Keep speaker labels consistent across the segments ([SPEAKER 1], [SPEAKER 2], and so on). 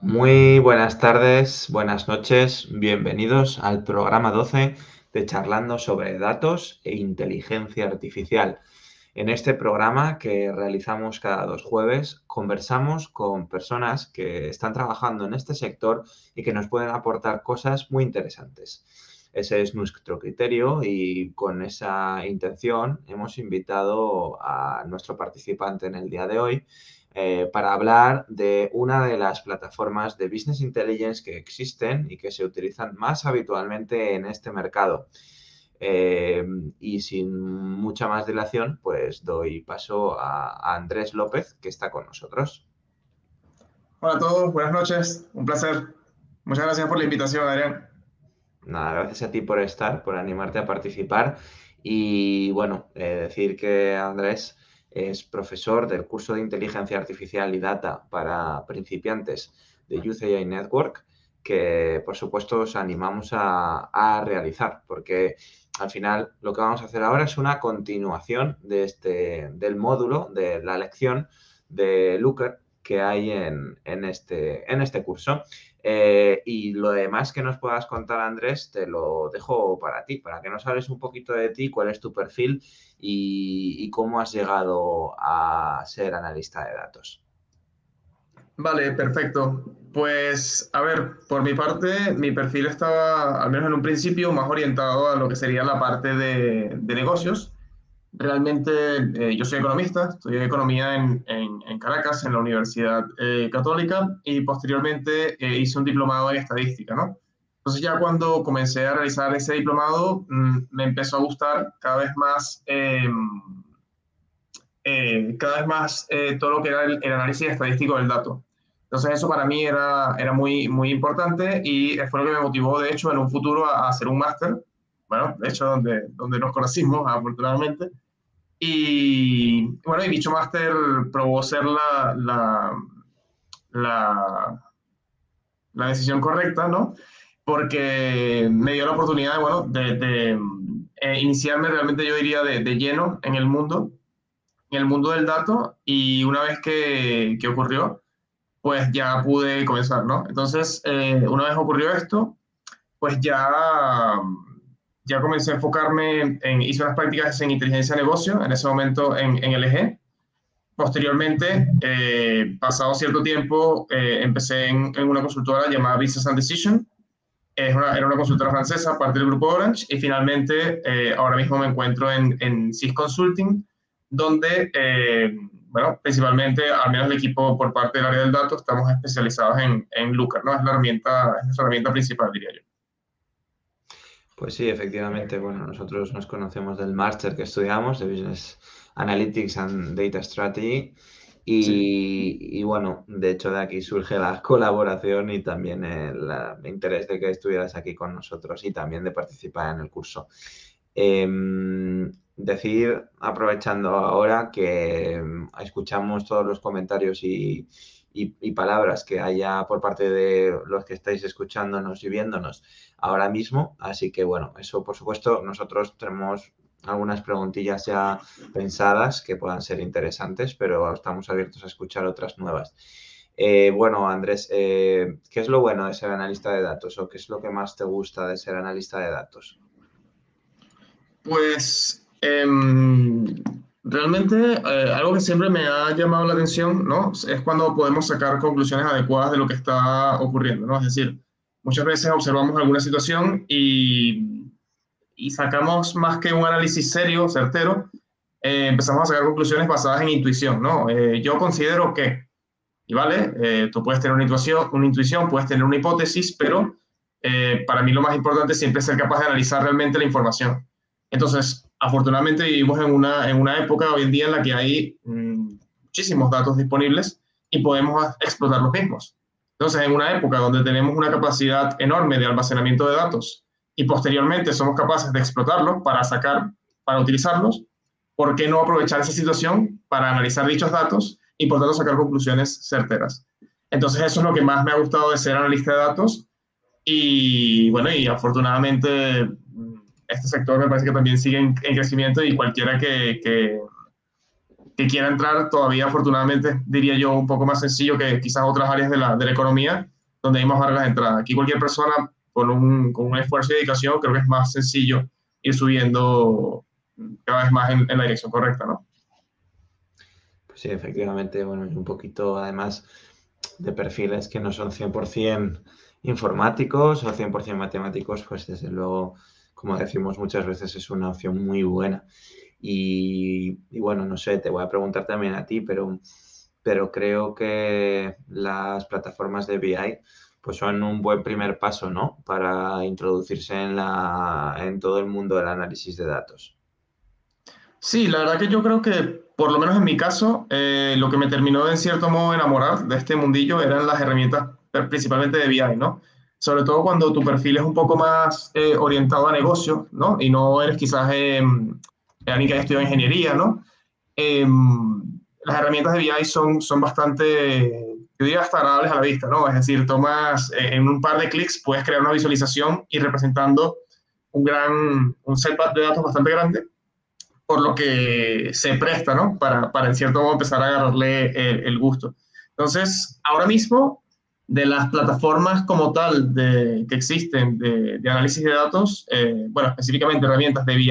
[SPEAKER 1] Muy buenas tardes, buenas noches, bienvenidos al programa 12 de Charlando sobre Datos e Inteligencia Artificial. En este programa que realizamos cada dos jueves, conversamos con personas que están trabajando en este sector y que nos pueden aportar cosas muy interesantes. Ese es nuestro criterio y con esa intención hemos invitado a nuestro participante en el día de hoy, eh, para hablar de una de las plataformas de Business Intelligence que existen y que se utilizan más habitualmente en este mercado. Eh, y sin mucha más dilación, pues doy paso a, Andrés López, que está con nosotros.
[SPEAKER 2] Hola a todos, buenas noches, un placer. Muchas gracias por la invitación, Adrián.
[SPEAKER 1] Nada, gracias a ti por estar, por animarte a participar. Y bueno, eh, decir que Andrés es profesor del curso de Inteligencia Artificial y Data para principiantes de AI Network, que por supuesto os animamos a, realizar, porque al final lo que vamos a hacer ahora es una continuación de este, del módulo, de la lección de Looker que hay en, este, en este curso. Eh, y lo demás que nos puedas contar, Andrés, te lo dejo para ti, para que nos hables un poquito de ti, cuál es tu perfil y, cómo has llegado a ser analista de datos.
[SPEAKER 2] Vale, perfecto. Pues, a ver, por mi parte, mi perfil estaba, al menos en un principio, más orientado a lo que sería la parte de, de negocios. Realmente eh, yo soy economista, estudié economía en, en, Caracas, en la Universidad eh, Católica, y posteriormente eh, hice un diplomado en estadística, ¿no? Entonces ya cuando comencé a realizar ese diplomado, mm, me empezó a gustar cada vez más, em, cada vez más todo lo que era el, análisis estadístico del dato. Entonces eso para mí era, era muy, muy importante y fue lo que me motivó, de hecho, en un futuro a, a hacer un máster bueno, de hecho, donde, donde nos conocimos, afortunadamente. Y bueno, y dicho máster probó ser la, la, la, la, decisión correcta, ¿no? Porque me dio la oportunidad, bueno, de, de eh, iniciarme realmente, yo diría, de, de, lleno en el mundo, en el mundo del dato, y una vez que, que ocurrió, pues ya pude comenzar, ¿no? Entonces, eh, una vez ocurrió esto, pues ya ya comencé a enfocarme en, hice unas prácticas en inteligencia de negocio, en ese momento en, en LG. Posteriormente, eh, pasado cierto tiempo, eh, empecé en, en, una consultora llamada Business and Decision. Es una, era una consultora francesa, parte del grupo Orange. Y finalmente, eh, ahora mismo me encuentro en, en CIS Consulting, donde, bueno, principalmente, al menos el equipo por parte del área del dato, estamos especializados en, en Looker, ¿no? Es la herramienta, es nuestra herramienta principal, diría yo.
[SPEAKER 1] Pues sí, efectivamente. Bueno, nosotros nos conocemos del máster que estudiamos de Business Analytics and Data Strategy. Y, bueno, de hecho de aquí surge la colaboración y también el, interés de que estuvieras aquí con nosotros y también de participar en el curso. Em, decir, aprovechando ahora que em, escuchamos todos los comentarios y, y, palabras que haya por parte de los que estáis escuchándonos y viéndonos ahora mismo. Así que bueno, eso por supuesto nosotros tenemos algunas preguntillas ya pensadas que puedan ser interesantes, pero estamos abiertos a escuchar otras nuevas. Eh, bueno, Andrés, eh, ¿qué es lo bueno de ser analista de datos o qué es lo que más te gusta de ser analista de datos?
[SPEAKER 2] Pues em, Realmente, eh, algo que siempre me ha llamado la atención, ¿no? Es cuando podemos sacar conclusiones adecuadas de lo que está ocurriendo, ¿no? Es decir, muchas veces observamos alguna situación y, y sacamos más que un análisis serio, certero, eh, empezamos a sacar conclusiones basadas en intuición, ¿no? Eh, yo considero que, y vale, tú puedes tener una intuición, una intuición, puedes tener una hipótesis, pero para mí lo más importante siempre ser capaz de analizar realmente la información. Entonces, afortunadamente vivimos en una, en una época hoy en día en la que hay mm, muchísimos datos disponibles y podemos explotar los mismos. Entonces, en una época donde tenemos una capacidad enorme de almacenamiento de datos y posteriormente somos capaces de explotarlos para sacar, para utilizarlos, ¿por qué no aprovechar esa situación para analizar dichos datos y por tanto sacar conclusiones certeras? Entonces, eso es lo que más me ha gustado de ser analista de datos y bueno, y afortunadamente este sector me parece que también sigue en, crecimiento y cualquiera que, que, quiera entrar, todavía afortunadamente diría yo un poco más sencillo que quizás otras áreas de la, de la economía donde hay más barreras de entrada. Aquí cualquier persona con un, con un esfuerzo y dedicación creo que es más sencillo ir subiendo cada vez más en, en la dirección correcta, ¿no?
[SPEAKER 1] Pues sí, efectivamente, bueno, un poquito además de perfiles que no son 100% informáticos o 100% matemáticos, pues desde luego, como decimos muchas veces, es una opción muy buena. Y, bueno, no sé, te voy a preguntar también a ti, pero, pero creo que las plataformas de BI pues son un buen primer paso, ¿no? Para introducirse en, la, en todo el mundo del análisis de datos.
[SPEAKER 2] Sí, la verdad que yo creo que, por lo menos en mi caso, eh, lo que me terminó de en cierto modo enamorar de este mundillo eran las herramientas principalmente de BI, ¿no? Sobre todo cuando tu perfil es un poco más eh, orientado a negocio, ¿no? Y no eres quizás eh, alguien que haya estudiado ingeniería, ¿no? Em, las herramientas de BI son, son bastante, yo diría, hasta agradables a la vista, ¿no? Es decir, tomas en un par de clics, puedes crear una visualización y representando un gran, un set de datos bastante grande por lo que se presta, ¿no? Para, para en cierto modo empezar a agarrarle el, gusto. Entonces, ahora mismo, de las plataformas como tal que existen de, análisis de datos, eh, bueno, específicamente herramientas de BI,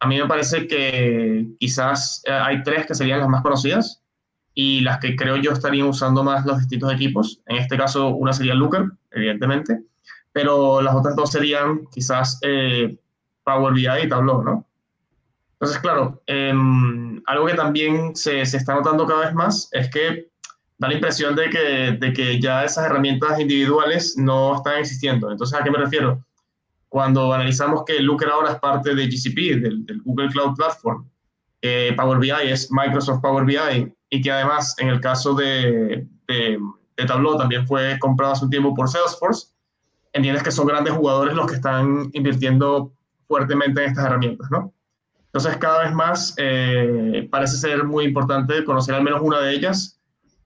[SPEAKER 2] a mí me parece que quizás eh, hay tres que serían las más conocidas y las que creo yo estarían usando más los distintos equipos. En este caso, una sería Looker, evidentemente, pero las otras dos serían quizás eh, Power BI y Tableau, ¿no? Entonces, claro, em, algo que también se, se, está notando cada vez más es que da la impresión de que, de que ya esas herramientas individuales no están existiendo. Entonces, ¿a qué me refiero? Cuando analizamos que Looker ahora es parte de GCP, del, Google Cloud Platform, Power BI es Microsoft Power BI y que además en el caso de, de, de Tableau también fue comprado hace un tiempo por Salesforce, entiendes que son grandes jugadores los que están invirtiendo fuertemente en estas herramientas, ¿no? Entonces, cada vez más eh, parece ser muy importante conocer al menos una de ellas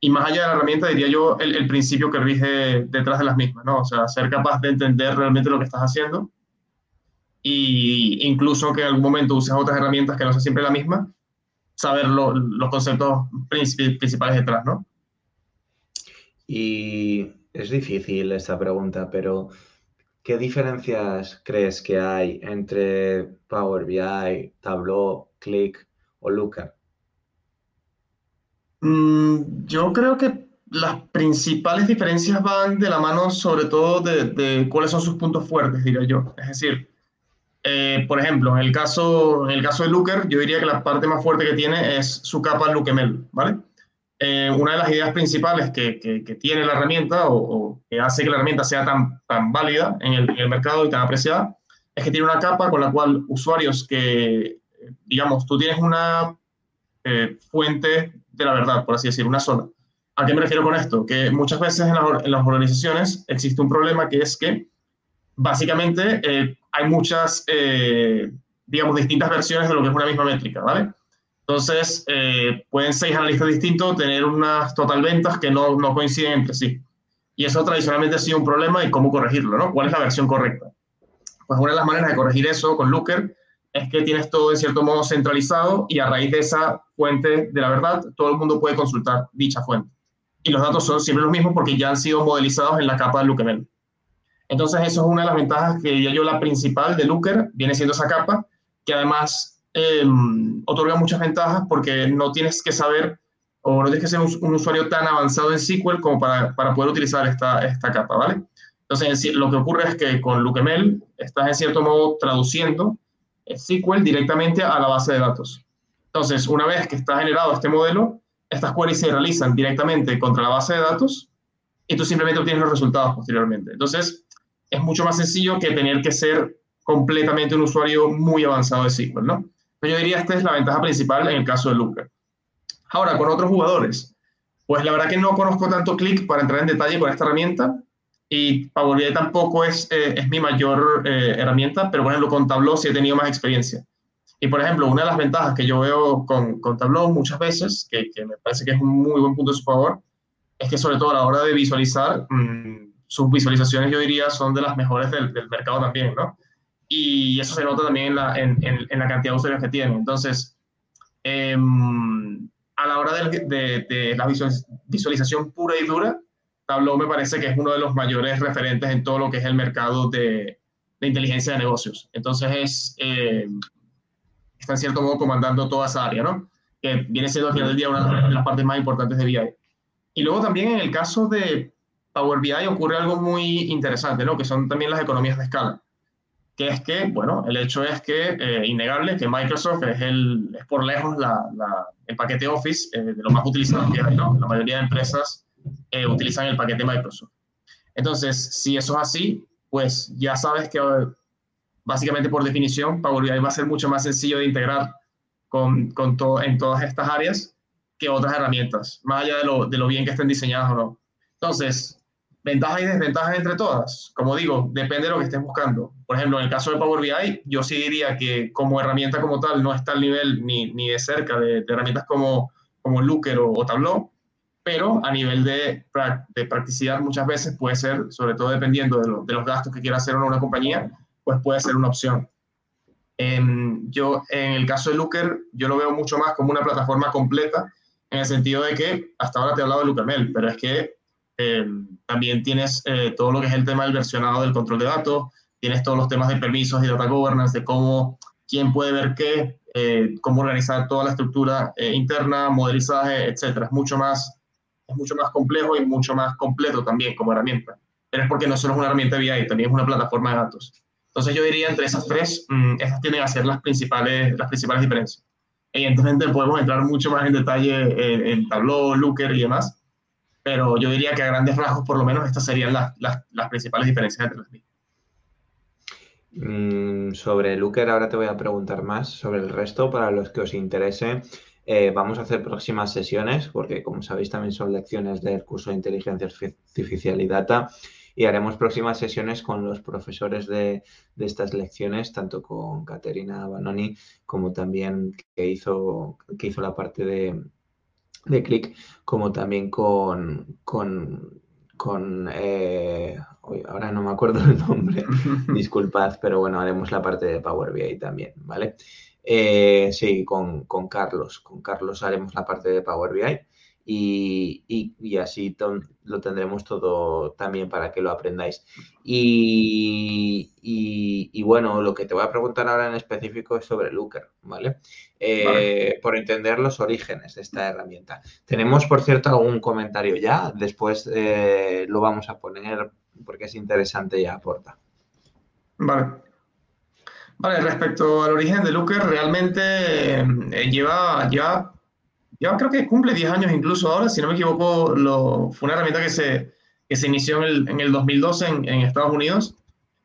[SPEAKER 2] y más allá de la herramienta, diría yo, el, principio que rige detrás de las mismas, ¿no? O sea, ser capaz de entender realmente lo que estás haciendo y incluso que en algún momento uses otras herramientas que no sean siempre la misma, saber los conceptos principales detrás, ¿no?
[SPEAKER 1] Y es difícil esta pregunta, pero ¿Qué diferencias crees que hay entre Power BI, Tableau, Click o Looker?
[SPEAKER 2] Mm, yo creo que las principales diferencias van de la mano sobre todo de, cuáles son sus puntos fuertes, diría yo. Es decir, eh, por ejemplo, en el, caso, en el caso de Looker, yo diría que la parte más fuerte que tiene es su capa Lookml, ¿vale? Eh, una de las ideas principales que, que, tiene la herramienta o, que hace que la herramienta sea tan, tan válida en el, en el, mercado y tan apreciada es que tiene una capa con la cual usuarios que, digamos, tú tienes una eh, fuente de la verdad, por así decir, una sola. ¿A qué me refiero con esto? Que muchas veces en, en las organizaciones existe un problema que es que básicamente eh, hay muchas, digamos, distintas versiones de lo que es una misma métrica, ¿vale? Entonces, eh, pueden seis analistas distintos tener unas total ventas que no, no, coinciden entre sí. Y eso tradicionalmente ha sido un problema y cómo corregirlo, ¿no? ¿Cuál es la versión correcta? Pues una de las maneras de corregir eso con Looker es que tienes todo en cierto modo centralizado y a raíz de esa fuente de la verdad, todo el mundo puede consultar dicha fuente. Y los datos son siempre los mismos porque ya han sido modelizados en la capa de Lookml. Entonces, eso es una de las ventajas que diría yo la principal de Looker, viene siendo esa capa, que además eh, otorga muchas ventajas porque no tienes que saber o no tienes que ser un, usuario tan avanzado en SQL como para, para, poder utilizar esta, esta capa, ¿vale? Entonces, lo que ocurre es que con Lookml estás en cierto modo traduciendo SQL directamente a la base de datos. Entonces, una vez que está generado este modelo, estas queries se realizan directamente contra la base de datos y tú simplemente obtienes los resultados posteriormente. Entonces, es mucho más sencillo que tener que ser completamente un usuario muy avanzado de SQL, ¿no? yo diría esta es la ventaja principal en el caso de Looker. Ahora, con otros jugadores, pues la verdad que no conozco tanto Click para entrar en detalle con esta herramienta y Power BI tampoco es, eh, es mi mayor eh, herramienta, pero por ejemplo con Tableau sí he tenido más experiencia. Y por ejemplo, una de las ventajas que yo veo con, con Tableau muchas veces, que, que, me parece que es un muy buen punto de su favor, es que sobre todo a la hora de visualizar, mmm, sus visualizaciones yo diría son de las mejores del, del mercado también, ¿no? y eso se nota también en la, en, en, la cantidad de usuarios que tiene. Entonces, Em, a la hora de, de, la visualización pura y dura, Tableau me parece que es uno de los mayores referentes en todo lo que es el mercado de, de inteligencia de negocios. Entonces es, eh, está en cierto modo comandando toda esa área, ¿no? Que viene siendo al final del día una de las partes más importantes de BI. Y luego también en el caso de Power BI ocurre algo muy interesante, ¿no? Que son también las economías de escala. Que es que, bueno, el hecho es que, eh, innegable, que Microsoft es, el, es por lejos la, el paquete Office eh, de lo más utilizado que hay, ¿no? La mayoría de empresas eh, utilizan el paquete Microsoft. Entonces, si eso es así, pues ya sabes que básicamente por definición Power BI va a ser mucho más sencillo de integrar con, con todo, en todas estas áreas que otras herramientas, más allá de lo, de lo bien que estén diseñadas o no. Entonces, ventajas y desventajas entre todas. Como digo, depende de lo que estés buscando. Por ejemplo, en el caso de Power BI, yo sí diría que como herramienta como tal no está al nivel ni, ni de cerca de, herramientas como, como Looker o, Tableau, pero a nivel de, de, practicidad muchas veces puede ser, sobre todo dependiendo de, de los gastos que quiera hacer una compañía, pues puede ser una opción. yo, en el caso de Looker, yo lo veo mucho más como una plataforma completa, en el sentido de que hasta ahora te he hablado de LookerMail, pero es que eh, también tienes eh, todo lo que es el tema del versionado del control de datos, tienes todos los temas de permisos y data governance, de cómo, quién puede ver qué, eh, cómo organizar toda la estructura interna, modelizaje, etcétera. Es mucho más, es mucho más complejo y mucho más completo también como herramienta. Pero es porque no solo es una herramienta de BI, también es una plataforma de datos. Entonces yo diría entre esas tres, mm, esas tienen a ser las principales, las principales diferencias. Evidentemente podemos entrar mucho más en detalle en, en Tableau, Looker y demás, pero yo diría que a grandes rasgos, por lo menos, estas serían las, las, las principales diferencias entre las mismas.
[SPEAKER 1] Mm, sobre Looker ahora te voy a preguntar más sobre el resto para los que os interese. Eh, vamos a hacer próximas sesiones porque como sabéis también son lecciones del curso de inteligencia artificial y data y haremos próximas sesiones con los profesores de, de estas lecciones, tanto con Caterina Banoni como también que hizo, que hizo la parte de, de Click, como también con, con, con eh, ahora no me acuerdo el nombre, disculpad, pero bueno, haremos la parte de Power BI también, ¿vale? Eh, sí, con, con, Carlos, con Carlos haremos la parte de Power BI y, así lo tendremos todo también para que lo aprendáis. Y, bueno, lo que te voy a preguntar ahora en específico es sobre Looker, ¿vale? Eh, por entender los orígenes de esta herramienta. Tenemos, por cierto, algún comentario ya, después eh, lo vamos a poner porque es interesante y aporta.
[SPEAKER 2] Vale. Vale, respecto al origen de Looker, realmente eh, lleva, lleva yo creo que cumple 10 años incluso ahora, si no me equivoco, lo, fue una herramienta que se, que se inició en el, en el 2012 en, en, Estados Unidos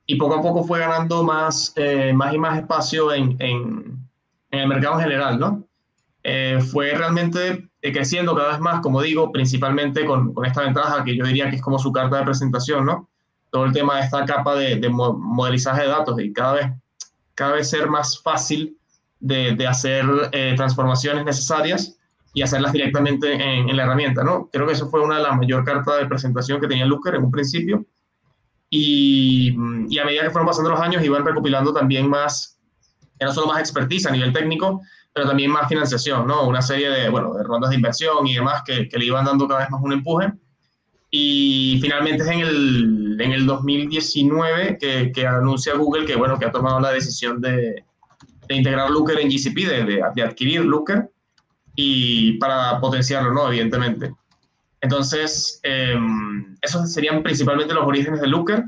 [SPEAKER 2] y poco a poco fue ganando más, eh, más y más espacio en, en, en, el mercado en general, ¿no? Eh, fue realmente eh, creciendo cada vez más, como digo, principalmente con, con, esta ventaja que yo diría que es como su carta de presentación, ¿no? Todo el tema de esta capa de, de modelizaje de datos y cada vez, cada vez ser más fácil de, de hacer transformaciones necesarias y hacerlas directamente en, la herramienta, ¿no? Creo que eso fue una de las mayores cartas de presentación que tenía Looker en un principio. Y, y, a medida que fueron pasando los años, iban recopilando también más, no solo más expertise a nivel técnico, pero también más financiación, ¿no? Una serie de, bueno, de rondas de inversión y demás que, que le iban dando cada vez más un empuje. Y finalmente es en el, en el 2019 que, que, anuncia Google que, bueno, que ha tomado la decisión de, de integrar Looker en GCP, de, de, de adquirir Looker y para potenciarlo, ¿no? Evidentemente. Entonces, em, esos serían principalmente los orígenes de Looker.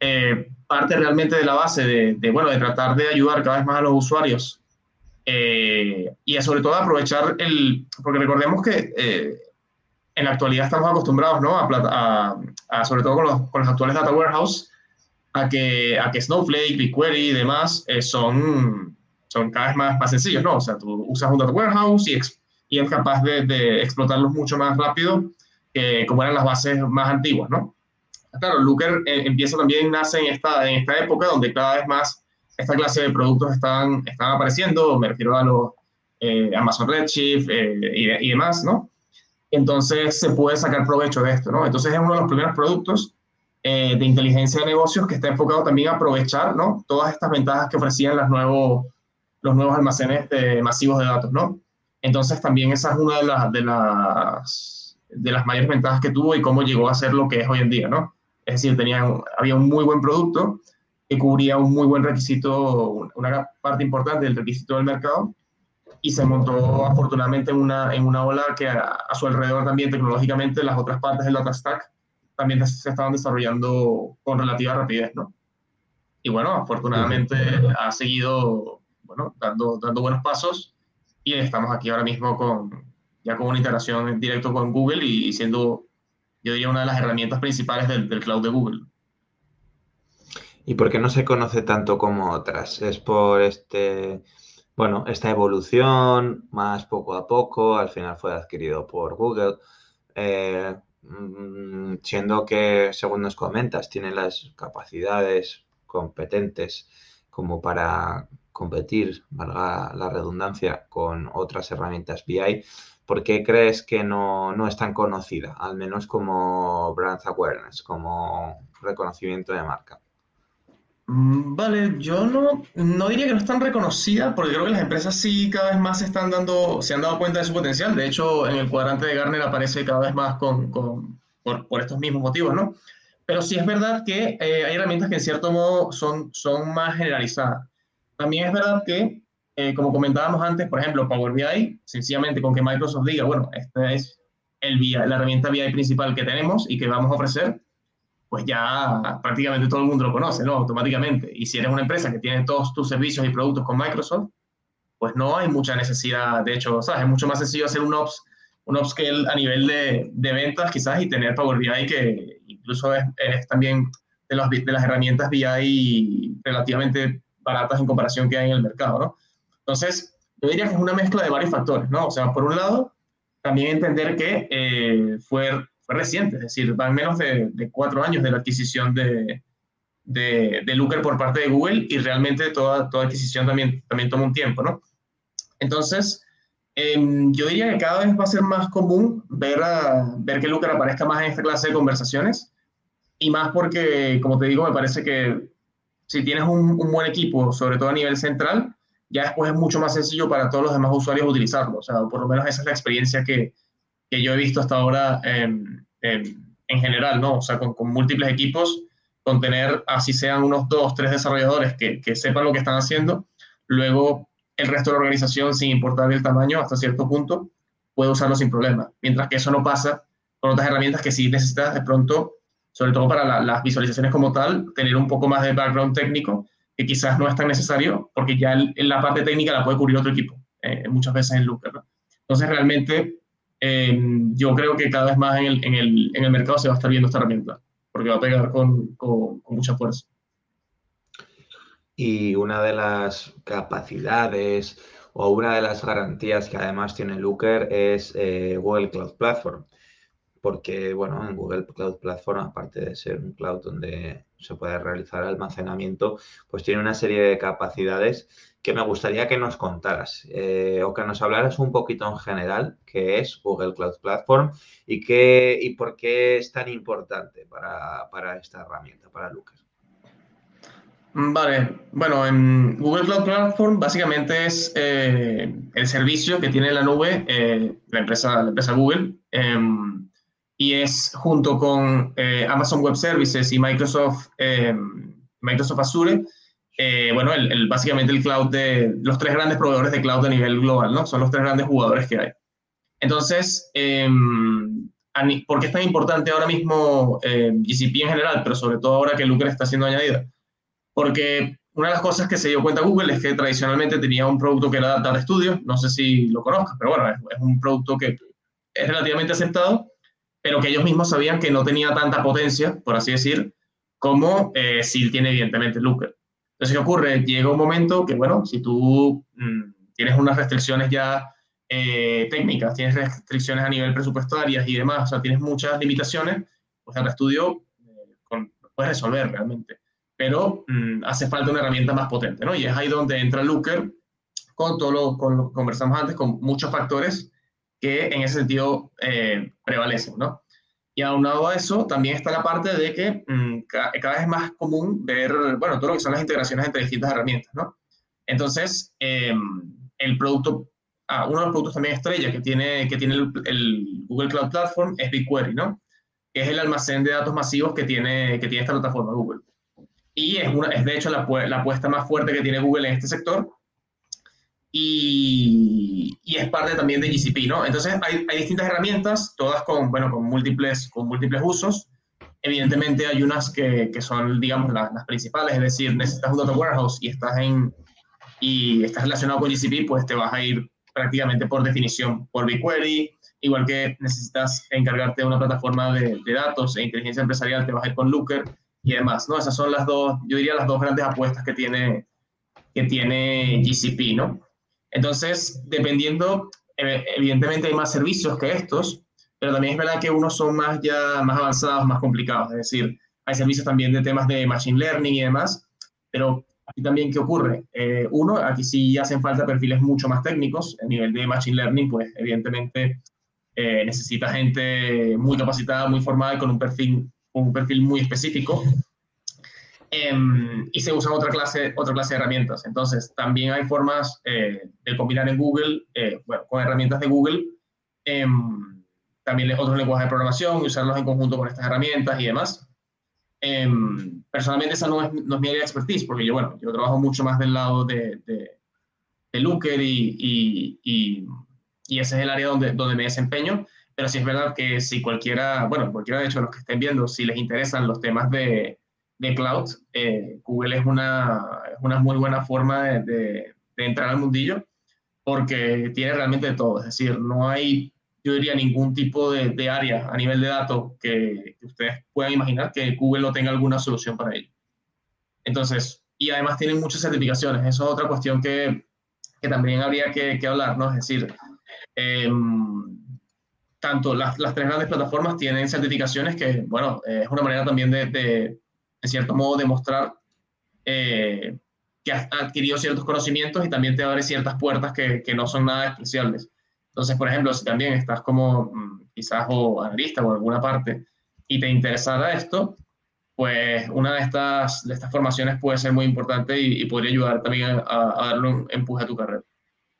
[SPEAKER 2] Eh, parte realmente de la base de, bueno, de tratar de ayudar cada vez más a los usuarios eh, y sobre todo aprovechar el, porque recordemos que eh, en la actualidad estamos acostumbrados, ¿no? A, a, sobre todo con los, con los, actuales data warehouse, a que, a que Snowflake, BigQuery y demás son son cada vez más, más sencillos, ¿no? O sea, tú usas un data warehouse y, y es capaz de, de, explotarlos mucho más rápido que como eran las bases más antiguas, ¿no? Claro, Looker eh, empieza también, nace en esta, en esta época donde cada vez más esta clase de productos están, están apareciendo, me refiero a los eh, Amazon Redshift eh, y, y, demás, ¿no? Entonces se puede sacar provecho de esto, ¿no? Entonces es uno de los primeros productos de inteligencia de negocios que está enfocado también a aprovechar, ¿no? Todas estas ventajas que ofrecían las nuevos los nuevos almacenes masivos de datos, ¿no? Entonces también esa es una de las, de las, de las mayores ventajas que tuvo y cómo llegó a ser lo que es hoy en día, ¿no? Es decir, tenía, había un muy buen producto que cubría un muy buen requisito, una parte importante del requisito del mercado, y se montó afortunadamente en una, en una ola que a, su alrededor también tecnológicamente las otras partes del data stack también se estaban desarrollando con relativa rapidez, ¿no? Y bueno, afortunadamente ha seguido, bueno, dando, dando buenos pasos y estamos aquí ahora mismo con, ya con una integración en directo con Google y siendo, yo diría, una de las herramientas principales del, del cloud de Google.
[SPEAKER 1] ¿Y por qué no se conoce tanto como otras? ¿Es por este bueno, esta evolución, más poco a poco, al final fue adquirido por Google, eh, mm, siendo que, según nos comentas, tiene las capacidades competentes como para competir, valga la redundancia, con otras herramientas BI, ¿por qué crees que no, no es tan conocida, al menos como brand awareness, como reconocimiento de marca?
[SPEAKER 2] Mm, vale, yo no, no diría que no es tan reconocida, porque creo que las empresas sí cada vez más se están dando, se han dado cuenta de su potencial. De hecho, en el cuadrante de Gartner aparece cada vez más con, con por, por, estos mismos motivos, ¿no? Pero sí es verdad que eh, hay herramientas que en cierto modo son, son más generalizadas. También es verdad que, eh, como comentábamos antes, por ejemplo, Power BI, sencillamente con que Microsoft diga, bueno, esta es el BI, la herramienta BI principal que tenemos y que vamos a ofrecer, pues ya prácticamente todo el mundo lo conoce, ¿no? Automáticamente. Y si eres una empresa que tiene todos tus servicios y productos con Microsoft, pues no hay mucha necesidad. De hecho, ¿sabes? Es mucho más sencillo hacer un ops, un upscale a nivel de, de ventas quizás y tener Power BI que incluso es, es también de, los, de las herramientas BI relativamente baratas en comparación que hay en el mercado, ¿no? Entonces, yo diría que es una mezcla de varios factores, ¿no? O sea, por un lado, también entender que eh, fue fue reciente, es decir, van menos de, cuatro años de la adquisición de, de, de, Looker por parte de Google y realmente toda, toda adquisición también, también toma un tiempo, ¿no? Entonces, em, yo diría que cada vez va a ser más común ver, ver que Looker aparezca más en esta clase de conversaciones y más porque, como te digo, me parece que si tienes un, un buen equipo, sobre todo a nivel central, ya después es mucho más sencillo para todos los demás usuarios utilizarlo. O sea, por lo menos esa es la experiencia que, que yo he visto hasta ahora en, en, general, ¿no? O sea, con, con, múltiples equipos, con tener así sean unos dos, tres desarrolladores que, que, sepan lo que están haciendo, luego el resto de la organización, sin importar el tamaño, hasta cierto punto, puede usarlo sin problema. Mientras que eso no pasa con otras herramientas que sí necesitas de pronto, sobre todo para las visualizaciones como tal, tener un poco más de background técnico, que quizás no es tan necesario, porque ya en la parte técnica la puede cubrir otro equipo, eh, muchas veces en Looker. ¿no? Entonces, realmente Em, yo creo que cada vez más en el, en, el, en el, mercado se va a estar viendo esta herramienta, porque va a pegar con, con, mucha fuerza.
[SPEAKER 1] Y una de las capacidades o una de las garantías que además tiene Looker es eh, Google Cloud Platform. Porque, bueno, en Google Cloud Platform, aparte de ser un cloud donde se puede realizar almacenamiento, pues tiene una serie de capacidades que me gustaría que nos contaras eh, o que nos hablaras un poquito en general qué es Google Cloud Platform y, qué, y por qué es tan importante para, para esta herramienta, para Lucas.
[SPEAKER 2] Vale, bueno, en Google Cloud Platform básicamente es eh, el servicio que tiene la nube eh, la, empresa, la empresa Google em, y es junto con Amazon Web Services y Microsoft, em, Microsoft Azure eh, bueno, el, básicamente el cloud de los tres grandes proveedores de cloud a nivel global, ¿no? Son los tres grandes jugadores que hay. Entonces, eh, ¿por qué es tan importante ahora mismo eh, GCP en general, pero sobre todo ahora que Looker está siendo añadida? Porque una de las cosas que se dio cuenta Google es que tradicionalmente tenía un producto que era Data Studio, no sé si lo conozcas, pero bueno, es, es un producto que es relativamente aceptado, pero que ellos mismos sabían que no tenía tanta potencia, por así decir, como eh, si tiene evidentemente Looker. Entonces, ¿qué ocurre? Llega un momento que, bueno, si tú mm, tienes unas restricciones ya eh, técnicas, tienes restricciones a nivel presupuestarias y demás, o sea, tienes muchas limitaciones, pues el estudio eh, lo puedes resolver realmente. Pero mm, hace falta una herramienta más potente, ¿no? Y es ahí donde entra Looker con todo lo, con lo que conversamos antes, con muchos factores que en ese sentido eh, prevalecen, ¿no? Y aunado a eso, también está la parte de que mm, cada, vez es más común ver, bueno, todo lo que son las integraciones entre distintas herramientas, ¿no? Entonces, em, el producto ah, uno de los productos también estrella que tiene, que tiene el, Google Cloud Platform es BigQuery, ¿no? Que es el almacén de datos masivos que tiene, que tiene esta plataforma Google. Y es, una, es de hecho la, la apuesta más fuerte que tiene Google en este sector. Y, y, es parte también de GCP, ¿no? Entonces hay, hay, distintas herramientas, todas con, bueno, con, múltiples, con múltiples usos. Evidentemente hay unas que, que son, digamos, las, las principales, es decir, necesitas un data warehouse y estás, en, y estás relacionado con GCP, pues te vas a ir prácticamente por definición por BigQuery, igual que necesitas encargarte de una plataforma de, de datos e inteligencia empresarial, te vas a ir con Looker y demás, ¿no? Esas son las dos, yo diría las dos grandes apuestas que tiene, que tiene GCP, ¿no? Entonces, dependiendo, evidentemente hay más servicios que estos, pero también es verdad que unos son más ya más avanzados, más complicados. Es decir, hay servicios también de temas de machine learning y demás, pero aquí también, ¿qué ocurre? Eh, uno, aquí sí hacen falta perfiles mucho más técnicos. A nivel de machine learning, pues evidentemente eh, necesita gente muy capacitada, muy formada y con un perfil, un perfil muy específico. Em, y se usan otra clase, otra clase de herramientas. Entonces, también hay formas eh, de combinar en Google, eh, bueno, con herramientas de Google, em, también otros lenguajes de programación y usarlos en conjunto con estas herramientas y demás. Em, personalmente, esa no es, no es, mi área de expertise, porque yo, bueno, yo trabajo mucho más del lado de, de, de Looker y, y, y, y, ese es el área donde, donde me desempeño. Pero sí es verdad que si cualquiera, bueno, cualquiera de hecho los que estén viendo, si les interesan los temas de, de cloud, eh, Google es una, una, muy buena forma de, entrar al mundillo porque tiene realmente todo. Es decir, no hay, yo diría, ningún tipo de, área a nivel de datos que, que, ustedes puedan imaginar que Google no tenga alguna solución para ello. Entonces, y además tienen muchas certificaciones. Eso es otra cuestión que, que también habría que, hablar, ¿no? Es decir, eh, tanto las, las, tres grandes plataformas tienen certificaciones que, bueno, es una manera también de en cierto modo, demostrar eh, que has adquirido ciertos conocimientos y también te abre ciertas puertas que, no son nada especiales. Entonces, por ejemplo, si también estás como mm, quizás o analista o alguna parte y te interesara esto, pues una de estas, de estas formaciones puede ser muy importante y, podría ayudar también a, a, darle un empuje a tu carrera.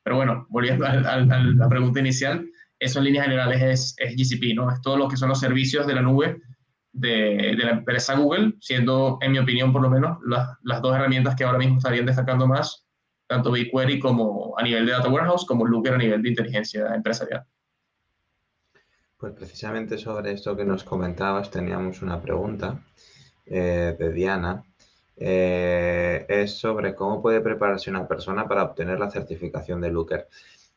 [SPEAKER 2] Pero bueno, volviendo a, la pregunta inicial, eso en líneas generales es, es GCP, ¿no? Es todo lo que son los servicios de la nube de, la empresa Google, siendo, en mi opinión, por lo menos, las, las dos herramientas que ahora mismo estarían destacando más, tanto BigQuery como a nivel de Data Warehouse, como Looker a nivel de inteligencia empresarial.
[SPEAKER 1] Pues precisamente sobre esto que nos comentabas, teníamos una pregunta eh, de Diana. Eh, es sobre cómo puede prepararse una persona para obtener la certificación de Looker.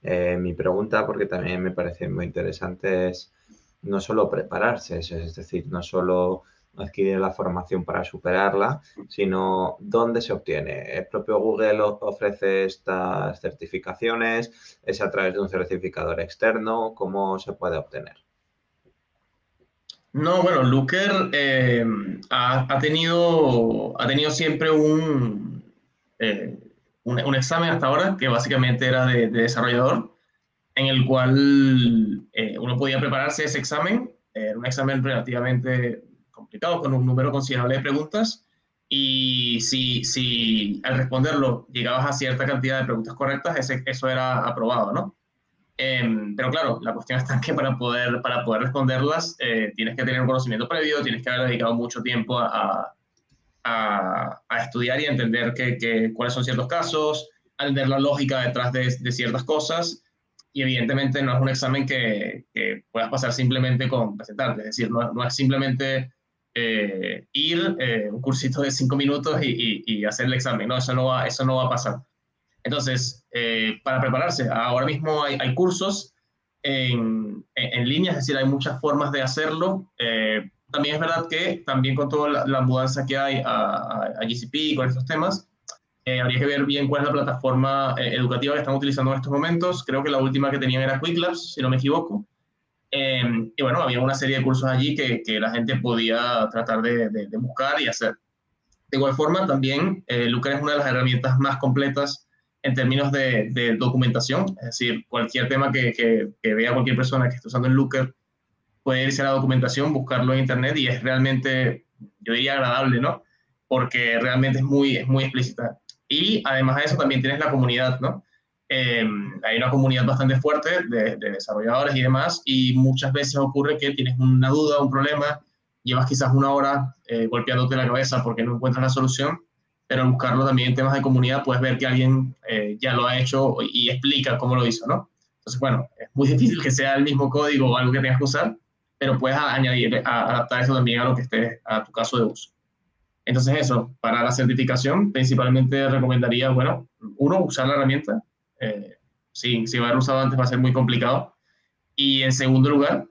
[SPEAKER 1] Eh, mi pregunta, porque también me parece muy interesante, es no solo prepararse, es decir, no solo adquirir la formación para superarla, sino dónde se obtiene. ¿El propio Google ofrece estas certificaciones? ¿Es a través de un certificador externo? ¿Cómo se puede obtener?
[SPEAKER 2] No, bueno, Looker eh, ha, tenido, ha tenido siempre un, eh, un, un, examen hasta ahora que básicamente era de desarrollador en el cual eh, uno podía prepararse ese examen. Era un examen relativamente complicado, con un número considerable de preguntas. Y si, si al responderlo llegabas a cierta cantidad de preguntas correctas, ese, eso era aprobado, ¿no? Eh, pero claro, la cuestión está que para poder, para poder responderlas eh, tienes que tener un conocimiento previo, tienes que haber dedicado mucho tiempo a, a, a estudiar y a entender que, que, cuáles son ciertos casos, a entender la lógica detrás de, de ciertas cosas y evidentemente no es un examen que, que puedas pasar simplemente con presentarte, es decir, no, es simplemente eh, ir eh, un cursito de cinco minutos y, y, y, hacer el examen, no, eso no va, eso no va a pasar. Entonces, eh, para prepararse, ahora mismo hay, cursos en, en, línea, es decir, hay muchas formas de hacerlo. Eh, también es verdad que también con toda la, mudanza que hay a, a, a GCP con estos temas, eh, habría que ver bien cuál es la plataforma eh, educativa que están utilizando en estos momentos. Creo que la última que tenían era Quick si no me equivoco. Eh, y bueno, había una serie de cursos allí que, que la gente podía tratar de, de, de, buscar y hacer. De igual forma, también eh, Looker es una de las herramientas más completas en términos de, de documentación. Es decir, cualquier tema que, que, que, vea cualquier persona que esté usando el Looker puede irse a la documentación, buscarlo en Internet y es realmente, yo diría, agradable, ¿no? Porque realmente es muy, es muy explícita. Y además de eso también tienes la comunidad, ¿no? em, hay una comunidad bastante fuerte de, desarrolladores y demás, y muchas veces ocurre que tienes una duda, un problema, llevas quizás una hora eh, golpeándote la cabeza porque no encuentras la solución, pero al buscarlo también en temas de comunidad puedes ver que alguien eh, ya lo ha hecho y explica cómo lo hizo, ¿no? Entonces, bueno, es muy difícil que sea el mismo código o algo que tengas que usar, pero puedes añadir, adaptar eso también a lo que esté a tu caso de uso. Entonces eso, para la certificación, principalmente recomendaría, bueno, uno, usar la herramienta. Eh, si, si haber usado antes va a ser muy complicado. Y en segundo lugar,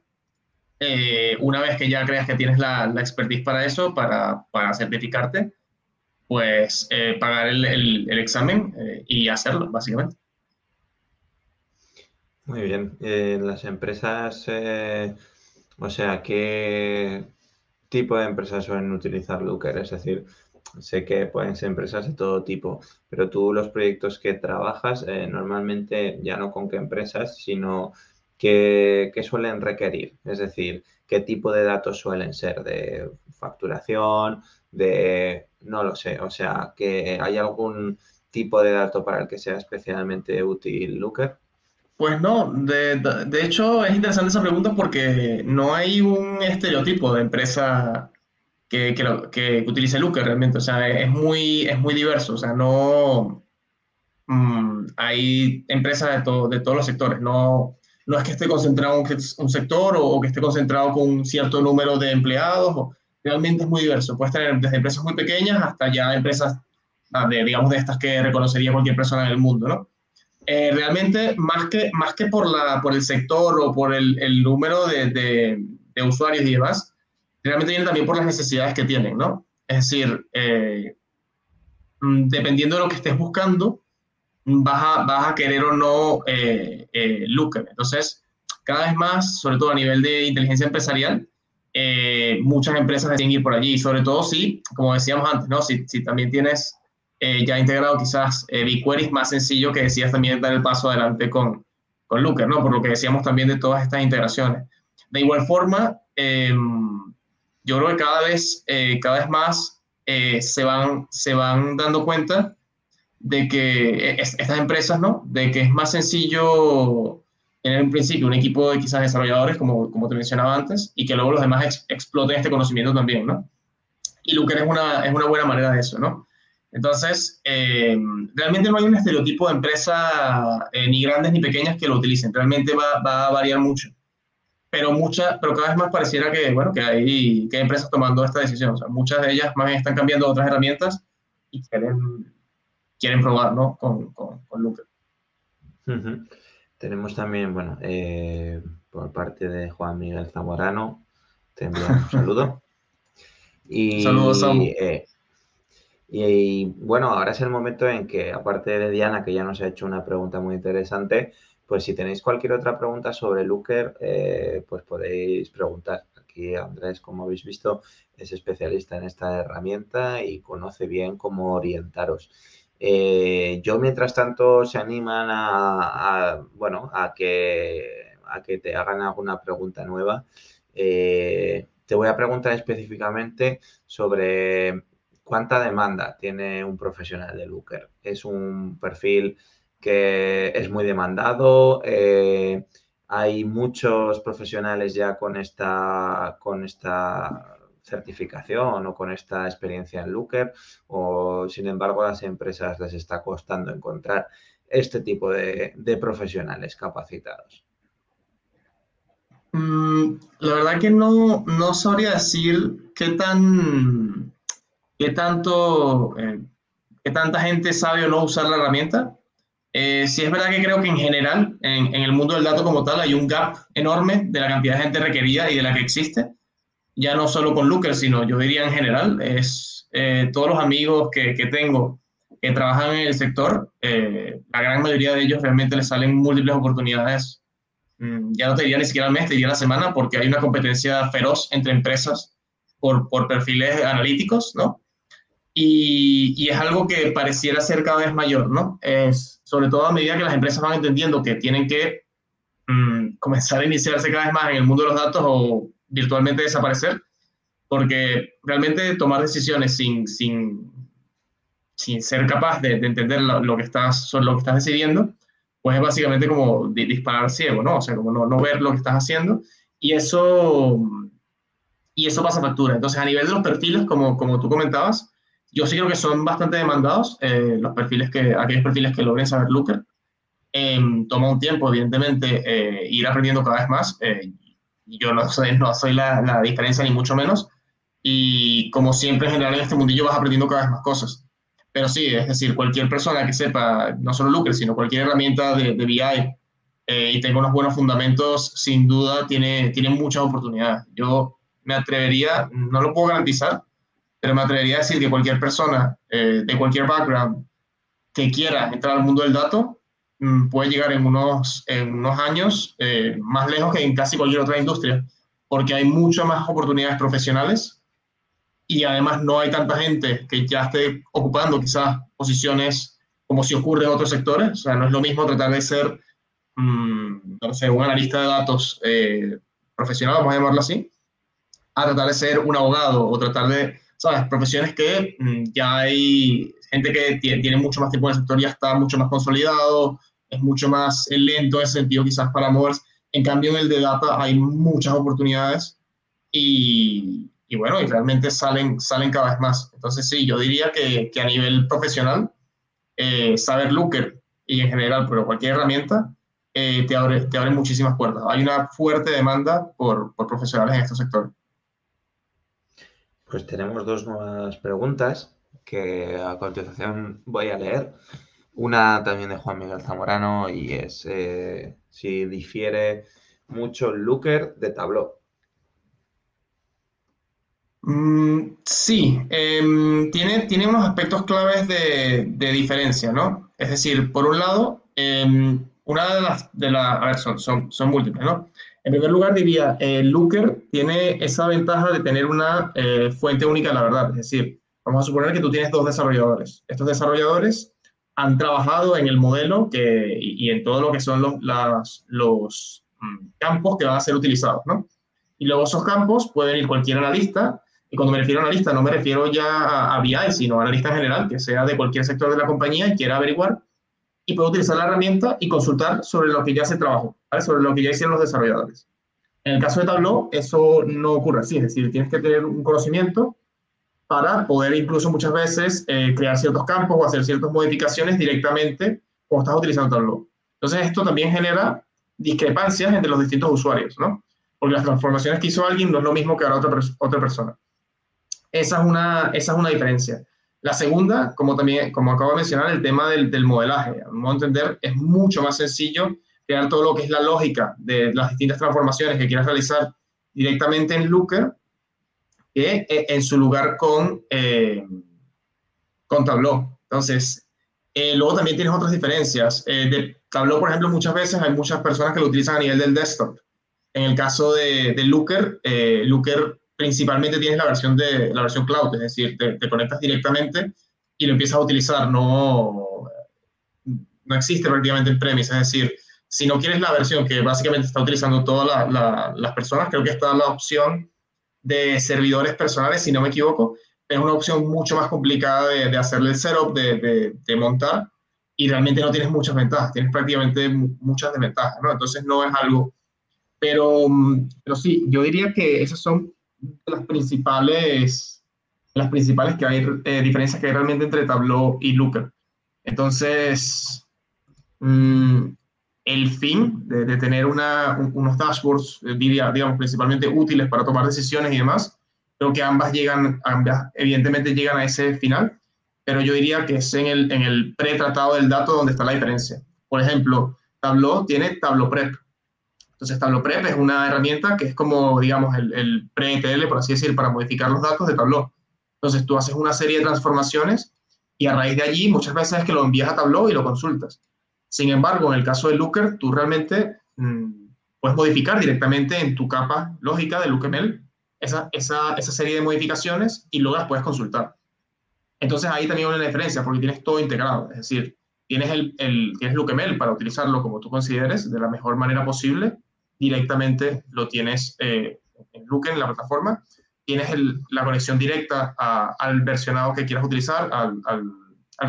[SPEAKER 2] eh, una vez que ya creas que tienes la, la expertise para eso, para, para certificarte, pues eh, pagar el, examen eh, y hacerlo, básicamente.
[SPEAKER 1] Muy bien. En las empresas, o sea, ¿qué tipo de empresas suelen utilizar Looker? Es decir, sé que pueden ser empresas de todo tipo, pero tú los proyectos que trabajas, normalmente ya no con qué empresas, sino qué, qué suelen requerir. Es decir, qué tipo de datos suelen ser de facturación, de, no lo sé, o sea, que hay algún tipo de dato para el que sea especialmente útil Looker.
[SPEAKER 2] Pues no, de, de, hecho es interesante esa pregunta porque no hay un estereotipo de empresa que, que, que utilice Looker realmente, o sea, es muy, es muy diverso, o sea, no mm, hay empresas de, todo, de todos los sectores, no, no es que esté concentrado en un, sector o, que esté concentrado con un cierto número de empleados, realmente es muy diverso. Puedes tener desde empresas muy pequeñas hasta ya empresas, ah, de, digamos, de estas que reconocería cualquier persona en el mundo, ¿no? Eh, realmente, más que, más que por, la, por el sector o por el, el número de, de, usuarios y demás, realmente viene también por las necesidades que tienen, ¿no? Es decir, eh, mm, dependiendo de lo que estés buscando, vas a, vas a querer o no eh, eh. Entonces, cada vez más, sobre todo a nivel de inteligencia empresarial, eh, muchas empresas deciden ir por allí, sobre todo si, como decíamos antes, ¿no? si, si también tienes eh, ya integrado quizás eh, BigQuery es más sencillo que decías también dar el paso adelante con, con Looker, ¿no? por lo que decíamos también de todas estas integraciones. De igual forma, em, yo creo que cada vez, eh, cada vez más se, van, se van dando cuenta de que estas empresas, ¿no? De que es más sencillo tener en principio un equipo de quizás desarrolladores, como, como te mencionaba antes, y que luego los demás exploten este conocimiento también, ¿no? Y Looker es una, es una buena manera de eso, ¿no? Entonces, eh, realmente no hay un estereotipo de empresa eh, ni grandes ni pequeñas que lo utilicen, realmente va, va a variar mucho. Pero, mucha, pero cada vez más pareciera que, bueno, que hay, que hay empresas tomando esta decisión. O sea, muchas de ellas más bien están cambiando otras herramientas y quieren, quieren probar, ¿no? Con, con, con Looker.
[SPEAKER 1] Tenemos también, bueno, eh, por parte de Juan Miguel Zamorano, te enviamos un saludo. Y,
[SPEAKER 2] Saludos,
[SPEAKER 1] eh, y, bueno, ahora es el momento en que, aparte de Diana, que ya nos ha hecho una pregunta muy interesante, pues si tenéis cualquier otra pregunta sobre Looker, eh, pues podéis preguntar. Aquí Andrés, como habéis visto, es especialista en esta herramienta y conoce bien cómo orientaros. Eh, yo, mientras tanto, se animan a, bueno, a que, a que te hagan alguna pregunta nueva. Eh, te voy a preguntar específicamente sobre cuánta demanda tiene un profesional de Looker. Es un perfil que es muy demandado. Eh, hay muchos profesionales ya con esta, con esta certificación o con esta experiencia en Looker o sin embargo a las empresas les está costando encontrar este tipo de, profesionales capacitados?
[SPEAKER 2] Mm, la verdad que no, no sabría decir qué tan qué tanto eh, qué tanta gente sabe o no usar la herramienta. Eh, sí es verdad que creo que en general, en, en, el mundo del dato como tal, hay un gap enorme de la cantidad de gente requerida y de la que existe ya no solo con Looker, sino yo diría en general, es eh, todos los amigos que, que, tengo que trabajan en el sector, eh, la gran mayoría de ellos realmente les salen múltiples oportunidades, mm, ya no te diría ni siquiera al mes, te diría la semana, porque hay una competencia feroz entre empresas por, por perfiles analíticos, ¿no? Y, y, es algo que pareciera ser cada vez mayor, ¿no? Es, sobre todo a medida que las empresas van entendiendo que tienen que mm, comenzar a iniciarse cada vez más en el mundo de los datos o virtualmente desaparecer, porque realmente tomar decisiones sin, sin, sin ser capaz de, entender lo, que estás, lo que estás decidiendo, pues es básicamente como disparar ciego, ¿no? O sea, como no, no ver lo que estás haciendo. Y eso, y eso pasa factura. Entonces, a nivel de los perfiles, como, como tú comentabas, yo sí creo que son bastante demandados eh, los perfiles que, aquellos perfiles que logren saber Looker. Em, toma un tiempo, evidentemente, eh, ir aprendiendo cada vez más. Eh, yo no soy, no soy la, la, diferencia, ni mucho menos. Y como siempre, en general, en este mundillo vas aprendiendo cada vez más cosas. Pero sí, es decir, cualquier persona que sepa, no solo Looker, sino cualquier herramienta de, de BI y tenga unos buenos fundamentos, sin duda tiene, tiene muchas oportunidades. Yo me atrevería, no lo puedo garantizar, pero me atrevería a decir que cualquier persona eh, de cualquier background que quiera entrar al mundo del dato mm, puede llegar en unos, en unos años eh, más lejos que en casi cualquier otra industria, porque hay muchas más oportunidades profesionales y además no hay tanta gente que ya esté ocupando quizás posiciones como si ocurre en otros sectores. O sea, no es lo mismo tratar de ser, mm, no sé, un analista de datos eh, profesional, vamos a llamarlo así, a tratar de ser un abogado o tratar de ¿sabes? Profesiones que mm, ya hay gente que tiene, mucho más tiempo en el sector, ya está mucho más consolidado, es mucho más lento en ese sentido quizás para moverse. En cambio, en el de data hay muchas oportunidades y, y bueno, y realmente salen, salen cada vez más. Entonces, sí, yo diría que, que a nivel profesional, eh, saber Looker y en general, pero cualquier herramienta, eh, te, abre, te abre muchísimas puertas. Hay una fuerte demanda por, por profesionales en estos sectores.
[SPEAKER 1] Pues tenemos dos nuevas preguntas que a continuación voy a leer. Una también de Juan Miguel Zamorano y es eh, si difiere mucho el Looker de Tableau.
[SPEAKER 2] Mm, sí, em, tiene, tiene unos aspectos claves de, diferencia, ¿no? Es decir, por un lado, em, una de las, de la, a ver, son, son, son múltiples, ¿no? En primer lugar, diría, eh, Looker tiene esa ventaja de tener una eh, fuente única de la verdad. Es decir, vamos a suponer que tú tienes dos desarrolladores. Estos desarrolladores han trabajado en el modelo que, y, en todo lo que son los, las, los mm, campos que van a ser utilizados, ¿no? Y luego esos campos pueden ir cualquier analista, y cuando me refiero a analista no me refiero ya a, a BI, sino a analista en general, que sea de cualquier sector de la compañía y quiera averiguar y puede utilizar la herramienta y consultar sobre lo que ya se trabajó, sobre lo que ya hicieron los desarrolladores. En el caso de Tableau, eso no ocurre así, es decir, tienes que tener un conocimiento para poder incluso muchas veces eh, crear ciertos campos o hacer ciertas modificaciones directamente cuando estás utilizando Tableau. Entonces, esto también genera discrepancias entre los distintos usuarios, ¿no? Porque las transformaciones que hizo alguien no es lo mismo que ahora otra, otra persona. Esa es, una, esa es una diferencia. La segunda, como también, como acabo de mencionar, el tema del, del modelaje. A mi modo de entender, es mucho más sencillo crear todo lo que es la lógica de las distintas transformaciones que quieras realizar directamente en Looker que eh, en su lugar con, eh, con Tableau. Entonces, eh, luego también tienes otras diferencias. de Tableau, por ejemplo, muchas veces hay muchas personas que lo utilizan a nivel del desktop. En el caso de, de Looker, Looker principalmente tienes la versión de la versión cloud, es decir, te, conectas directamente y lo empiezas a utilizar. No, no existe prácticamente el premise, es decir, si no quieres la versión que básicamente está utilizando todas las personas, creo que está la opción de servidores personales, si no me equivoco, es una opción mucho más complicada de, de hacerle el setup, de, de, montar, y realmente no tienes muchas ventajas, tienes prácticamente muchas desventajas, ¿no? Entonces no es algo... Pero, pero sí, yo diría que esas son las principales, las principales que hay, eh, diferencias que hay realmente entre Tableau y Looker. Entonces, mm, el fin de, tener una, unos dashboards, eh, digamos, principalmente útiles para tomar decisiones y demás, creo que ambas llegan, ambas evidentemente llegan a ese final, pero yo diría que es en el, en el pretratado del dato donde está la diferencia. Por ejemplo, Tableau tiene Tableau Prep, entonces, Tableau Prep es una herramienta que es como, digamos, el, el pre-ETL, por así decir, para modificar los datos de Tableau. Entonces, tú haces una serie de transformaciones y a raíz de allí muchas veces es que lo envías a Tableau y lo consultas. Sin embargo, en el caso de Looker, tú realmente mm, puedes modificar directamente en tu capa lógica de LookML esa, esa, esa serie de modificaciones y luego las puedes consultar. Entonces, ahí también hay una diferencia porque tienes todo integrado. Es decir, tienes, el, el, tienes LookML para utilizarlo como tú consideres de la mejor manera posible directamente lo tienes eh, en Looker, en la plataforma. Tienes la conexión directa al versionado que quieras utilizar, al,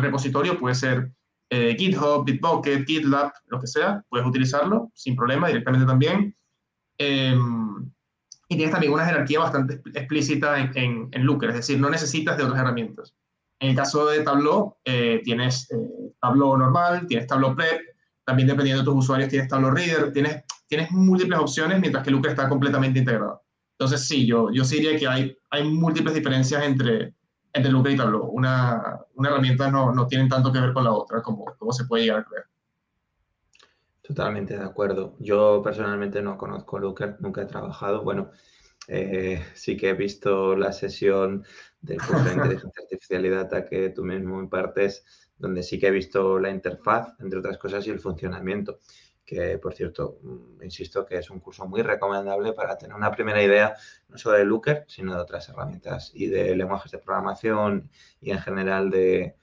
[SPEAKER 2] repositorio. Puede ser eh, GitHub, Bitbucket, GitLab, lo que sea, puedes utilizarlo sin problema directamente también. Em, y tienes también una jerarquía bastante explícita en, en, Looker, es decir, no necesitas de otras herramientas. En el caso de Tableau, eh, tienes eh, Tableau normal, tienes Tableau Prep, también dependiendo de tus usuarios tienes Tableau Reader, tienes, tienes múltiples opciones, mientras que Looker está completamente integrado. Entonces, sí, yo, yo sí diría que hay, hay múltiples diferencias entre, entre Looker y Tableau. Una, una herramienta no, no tiene tanto que ver con la otra como, como se puede llegar a creer.
[SPEAKER 1] Totalmente de acuerdo. Yo personalmente no conozco Looker, nunca he trabajado. Bueno, eh, sí que he visto la sesión del curso de inteligencia artificial y data que tú mismo impartes, donde sí que he visto la interfaz, entre otras cosas, y el funcionamiento que por cierto, mm, insisto que es un curso muy recomendable para tener una primera idea no solo de Looker, sino de otras herramientas y de lenguajes de programación y en general de,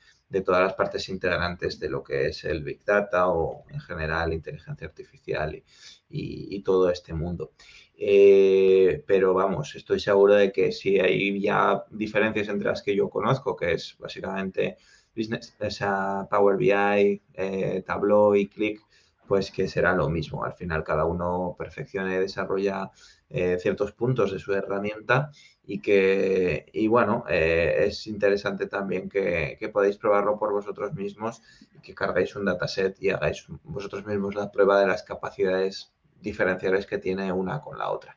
[SPEAKER 1] todas las partes integrantes de lo que es el Big Data o en general inteligencia artificial y, todo este mundo. Eh, pero vamos, estoy seguro de que si hay ya diferencias entre las que yo conozco, que es básicamente Business, o Power BI, eh, Tableau y Click, pues que será lo mismo. Al final cada uno perfecciona y desarrolla eh, ciertos puntos de su herramienta y que, y bueno, eh, es interesante también que, podáis probarlo por vosotros mismos que carguéis un dataset y hagáis vosotros mismos la prueba de las capacidades diferenciales que tiene una con la otra.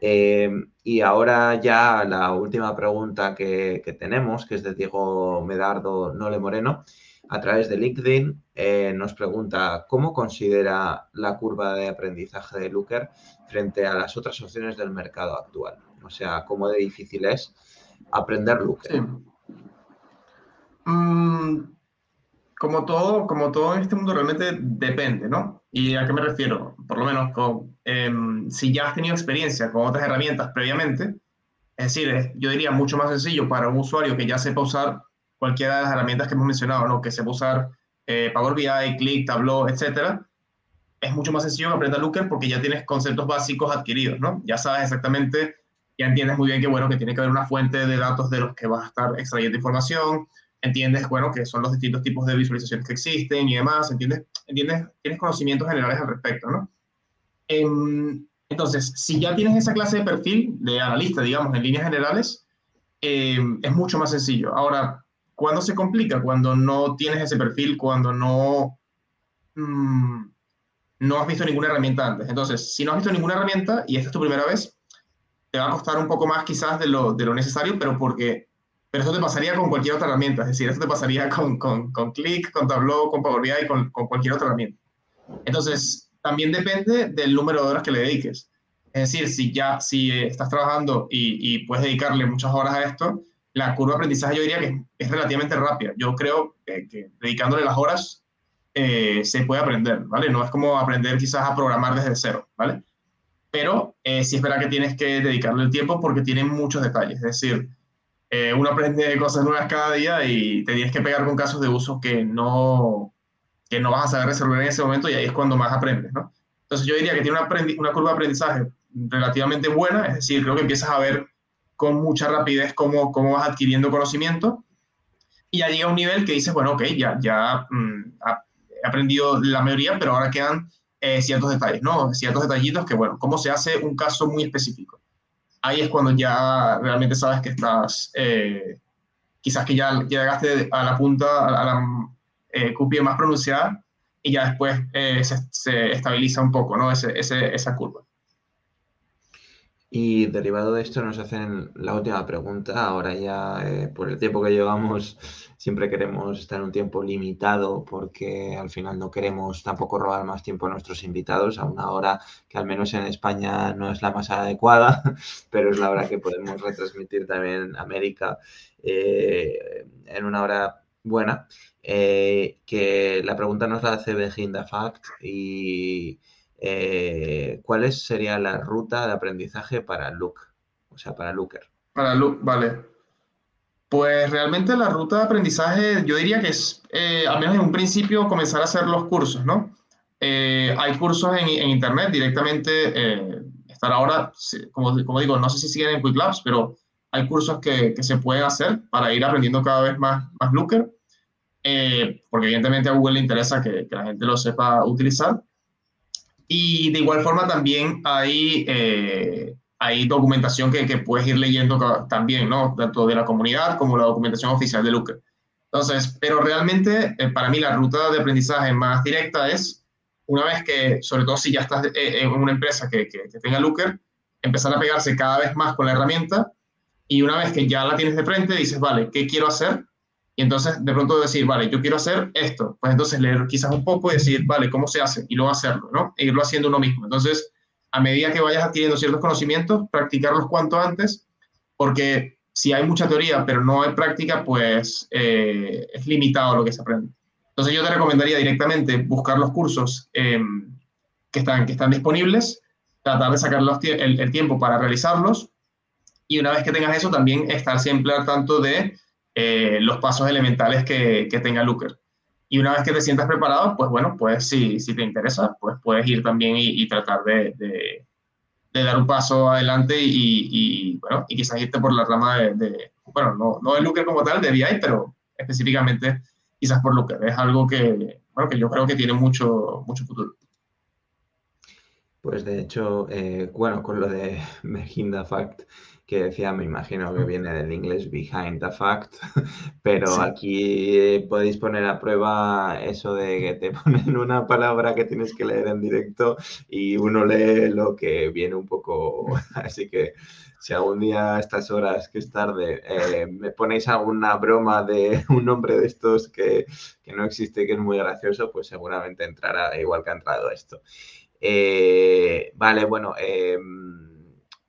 [SPEAKER 1] Eh, y ahora ya la última pregunta que, tenemos, que es de Diego Medardo Nole Moreno, a través de LinkedIn eh, nos pregunta cómo considera la curva de aprendizaje de Looker frente a las otras opciones del mercado actual. O sea, cómo de difícil es aprender Looker.
[SPEAKER 2] Mm, como, todo, como todo en este mundo realmente depende, ¿no? ¿Y a qué me refiero? Por lo menos con, em, si ya has tenido experiencia con otras herramientas previamente, es decir, yo diría mucho más sencillo para un usuario que ya sepa usar cualquiera de las herramientas que hemos mencionado, ¿no? que se puede usar eh, Power BI, Click, Tableau, etcétera, es mucho más sencillo que aprenda Looker porque ya tienes conceptos básicos adquiridos, ¿no? Ya sabes exactamente, ya entiendes muy bien que, bueno, que tiene que haber una fuente de datos de los que vas a estar extrayendo información, entiendes, bueno, que son los distintos tipos de visualizaciones que existen y demás, entiendes, entiendes tienes conocimientos generales al respecto, ¿no? Em, entonces, si ya tienes esa clase de perfil de analista, digamos, en líneas generales, em, es mucho más sencillo. Ahora, ¿Cuándo se complica? Cuando no tienes ese perfil, cuando no, mm, no has visto ninguna herramienta antes. Entonces, si no has visto ninguna herramienta y esta es tu primera vez, te va a costar un poco más quizás de lo, de lo necesario, pero porque pero eso te pasaría con cualquier otra herramienta, es decir, eso te pasaría con, con, con Click, con Tableau, con Power BI, con, con cualquier otra herramienta. Entonces, también depende del número de horas que le dediques. Es decir, si ya si estás trabajando y, y puedes dedicarle muchas horas a esto, la curva de aprendizaje yo diría que es relativamente rápida. Yo creo que, dedicándole las horas eh, se puede aprender, ¿vale? No es como aprender quizás a programar desde cero, ¿vale? Pero eh, sí es verdad que tienes que dedicarle el tiempo porque tiene muchos detalles. Es decir, eh, uno aprende cosas nuevas cada día y te tienes que pegar con casos de uso que no, que no vas a saber resolver en ese momento y ahí es cuando más aprendes, ¿no? Entonces yo diría que tiene una, una curva de aprendizaje relativamente buena, es decir, creo que empiezas a ver con mucha rapidez cómo, cómo vas adquiriendo conocimiento y ya llega un nivel que dices, bueno, ok, ya, ya mm, he aprendido la mayoría, pero ahora quedan eh, ciertos detalles, ¿no? Ciertos detallitos que, bueno, ¿cómo se hace un caso muy específico? Ahí es cuando ya realmente sabes que estás, eh, quizás que ya, llegaste a la punta, a la eh, cupia más pronunciada y ya después eh, se, estabiliza un poco, ¿no? Ese, esa curva.
[SPEAKER 1] Y derivado de esto nos hacen la última pregunta. Ahora ya, eh, por el tiempo que llevamos, siempre queremos estar un tiempo limitado porque al final no queremos tampoco robar más tiempo a nuestros invitados a una hora que al menos en España no es la más adecuada, pero es la hora que podemos retransmitir también en América eh, en una hora buena. Eh, que la pregunta nos la hace Beginda Fact y eh, ¿cuál sería la ruta de aprendizaje para Luke? O sea, para Looker.
[SPEAKER 2] Para Luke, vale. Pues realmente la ruta de aprendizaje, yo diría que es, eh, al menos en un principio, comenzar a hacer los cursos, ¿no? Eh, hay cursos en, Internet directamente, eh, estar ahora, como, como, digo, no sé si siguen en Quick Labs, pero hay cursos que, que, se pueden hacer para ir aprendiendo cada vez más, más Looker. eh, porque evidentemente a Google le interesa que, que, la gente lo sepa utilizar. Y de igual forma también hay, eh, hay documentación que, que, puedes ir leyendo también, ¿no? Tanto de la comunidad como la documentación oficial de Looker. Entonces, pero realmente eh, para mí la ruta de aprendizaje más directa es, una vez que, sobre todo si ya estás en una empresa que, que, que tenga Looker, empezar a pegarse cada vez más con la herramienta y una vez que ya la tienes de frente, dices, vale, ¿qué quiero hacer? Y entonces de pronto decir, vale, yo quiero hacer esto. Pues entonces leer quizás un poco y decir, vale, ¿cómo se hace? Y luego hacerlo, ¿no? E irlo haciendo uno mismo. Entonces, a medida que vayas adquiriendo ciertos conocimientos, practicarlos cuanto antes, porque si hay mucha teoría pero no hay práctica, pues eh, es limitado lo que se aprende. Entonces yo te recomendaría directamente buscar los cursos eh, que, están, que están disponibles, tratar de sacar el, el tiempo para realizarlos y una vez que tengas eso, también estar siempre al tanto de eh, los pasos elementales que, que, tenga Looker. Y una vez que te sientas preparado, pues bueno, pues si, si te interesa, pues puedes ir también y, tratar de, de, dar un paso adelante y, y, bueno, y quizás irte por la rama de, bueno, no, no de Looker como tal, de BI, pero específicamente quizás por Looker. Es algo que, bueno, que yo creo que tiene mucho, mucho futuro.
[SPEAKER 1] Pues de hecho, eh, bueno, con lo de Meginda Fact, que decía, me imagino que viene del inglés behind the fact, pero aquí podéis poner a prueba eso de que te ponen una palabra que tienes que leer en directo y uno lee lo que viene un poco, así que si algún día a estas horas, que es tarde, eh, me ponéis alguna broma de un nombre de estos que, que, no existe, que es muy gracioso, pues seguramente entrará igual que ha entrado esto. Eh, vale, bueno. Eh,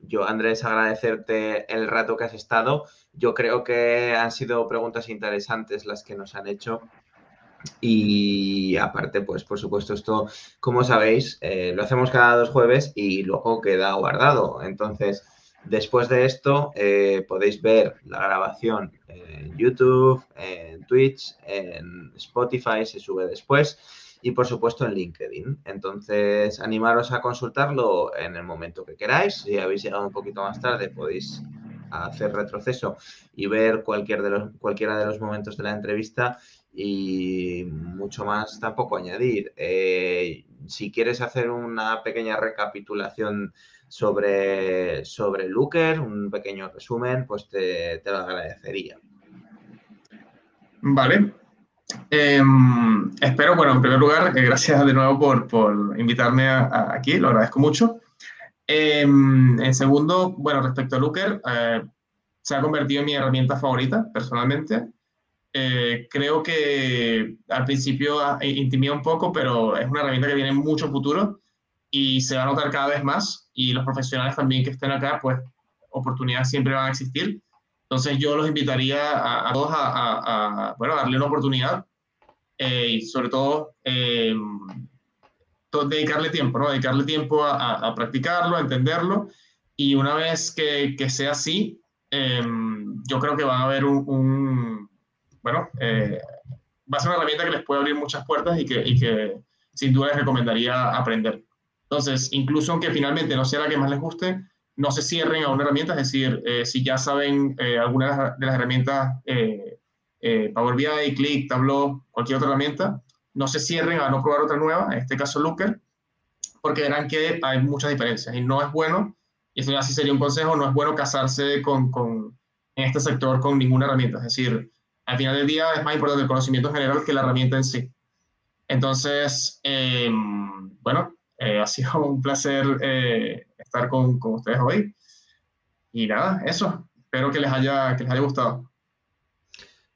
[SPEAKER 1] yo, Andrés, agradecerte el rato que has estado. Yo creo que han sido preguntas interesantes las que nos han hecho. Y aparte, pues por supuesto, esto, como sabéis, eh, lo hacemos cada dos jueves y luego queda guardado. Entonces, después de esto, eh, podéis ver la grabación en YouTube, en Twitch, en Spotify, se sube después y por supuesto en LinkedIn. Entonces, animaros a consultarlo en el momento que queráis. Si habéis llegado un poquito más tarde, podéis hacer retroceso y ver cualquier de los, cualquiera de los momentos de la entrevista y mucho más tampoco añadir. Eh, si quieres hacer una pequeña recapitulación sobre, sobre Looker, un pequeño resumen, pues te, te lo agradecería.
[SPEAKER 2] Vale, eh, espero, bueno, en primer lugar, eh, gracias de nuevo por, por invitarme aquí, lo agradezco mucho. Eh, en segundo, bueno, respecto a Looker, eh, se ha convertido en mi herramienta favorita, personalmente. Eh, creo que al principio intimida un poco, pero es una herramienta que tiene mucho futuro y se va a notar cada vez más. Y los profesionales también que estén acá, pues oportunidades siempre van a existir. Entonces yo los invitaría a, todos a, bueno, darle una oportunidad eh, y sobre todo eh, dedicarle tiempo, ¿no? Dedicarle tiempo a, practicarlo, a entenderlo y una vez que, que sea así, eh, yo creo que va a haber un, bueno, va a ser una herramienta que les puede abrir muchas puertas y que, y que sin duda les recomendaría aprender. Entonces, incluso aunque finalmente no sea la que más les guste, no se cierren a una herramienta, es decir, eh, si ya saben eh, algunas de las herramientas, eh, Power BI, Click, Tableau, cualquier otra herramienta, no se cierren a no probar otra nueva, en este caso Looker, porque verán que hay muchas diferencias y no es bueno, y esto ya sí sería un consejo, no es bueno casarse con, con, en este sector con ninguna herramienta, es decir, al final del día es más importante el conocimiento general que la herramienta en sí. Entonces, bueno, ha sido un placer estar con, con, ustedes hoy. Y nada, eso. Espero que les haya, que les haya gustado.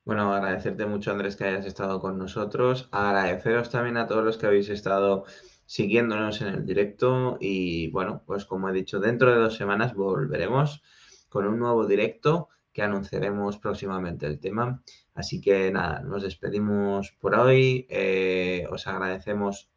[SPEAKER 1] Bueno, agradecerte mucho, Andrés, que hayas estado con nosotros. Agradeceros también a todos los que habéis estado siguiéndonos en el directo. Y bueno, pues como he dicho, dentro de dos semanas volveremos con un nuevo directo que anunciaremos próximamente el tema. Así que nada, nos despedimos por hoy. Eh, os agradecemos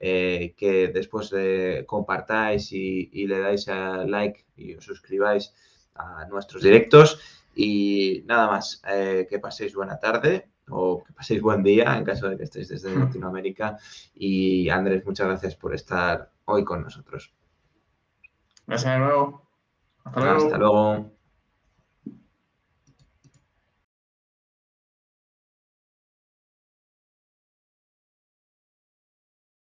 [SPEAKER 1] eh, que después de compartáis y, le dais a like y os suscribáis a nuestros directos. Y nada más, eh, que paséis buena tarde o que paséis buen día en caso de que estéis desde hmm. Latinoamérica. Y Andrés, muchas gracias por estar hoy con nosotros.
[SPEAKER 2] Gracias de nuevo.
[SPEAKER 1] Hasta luego. Hasta luego.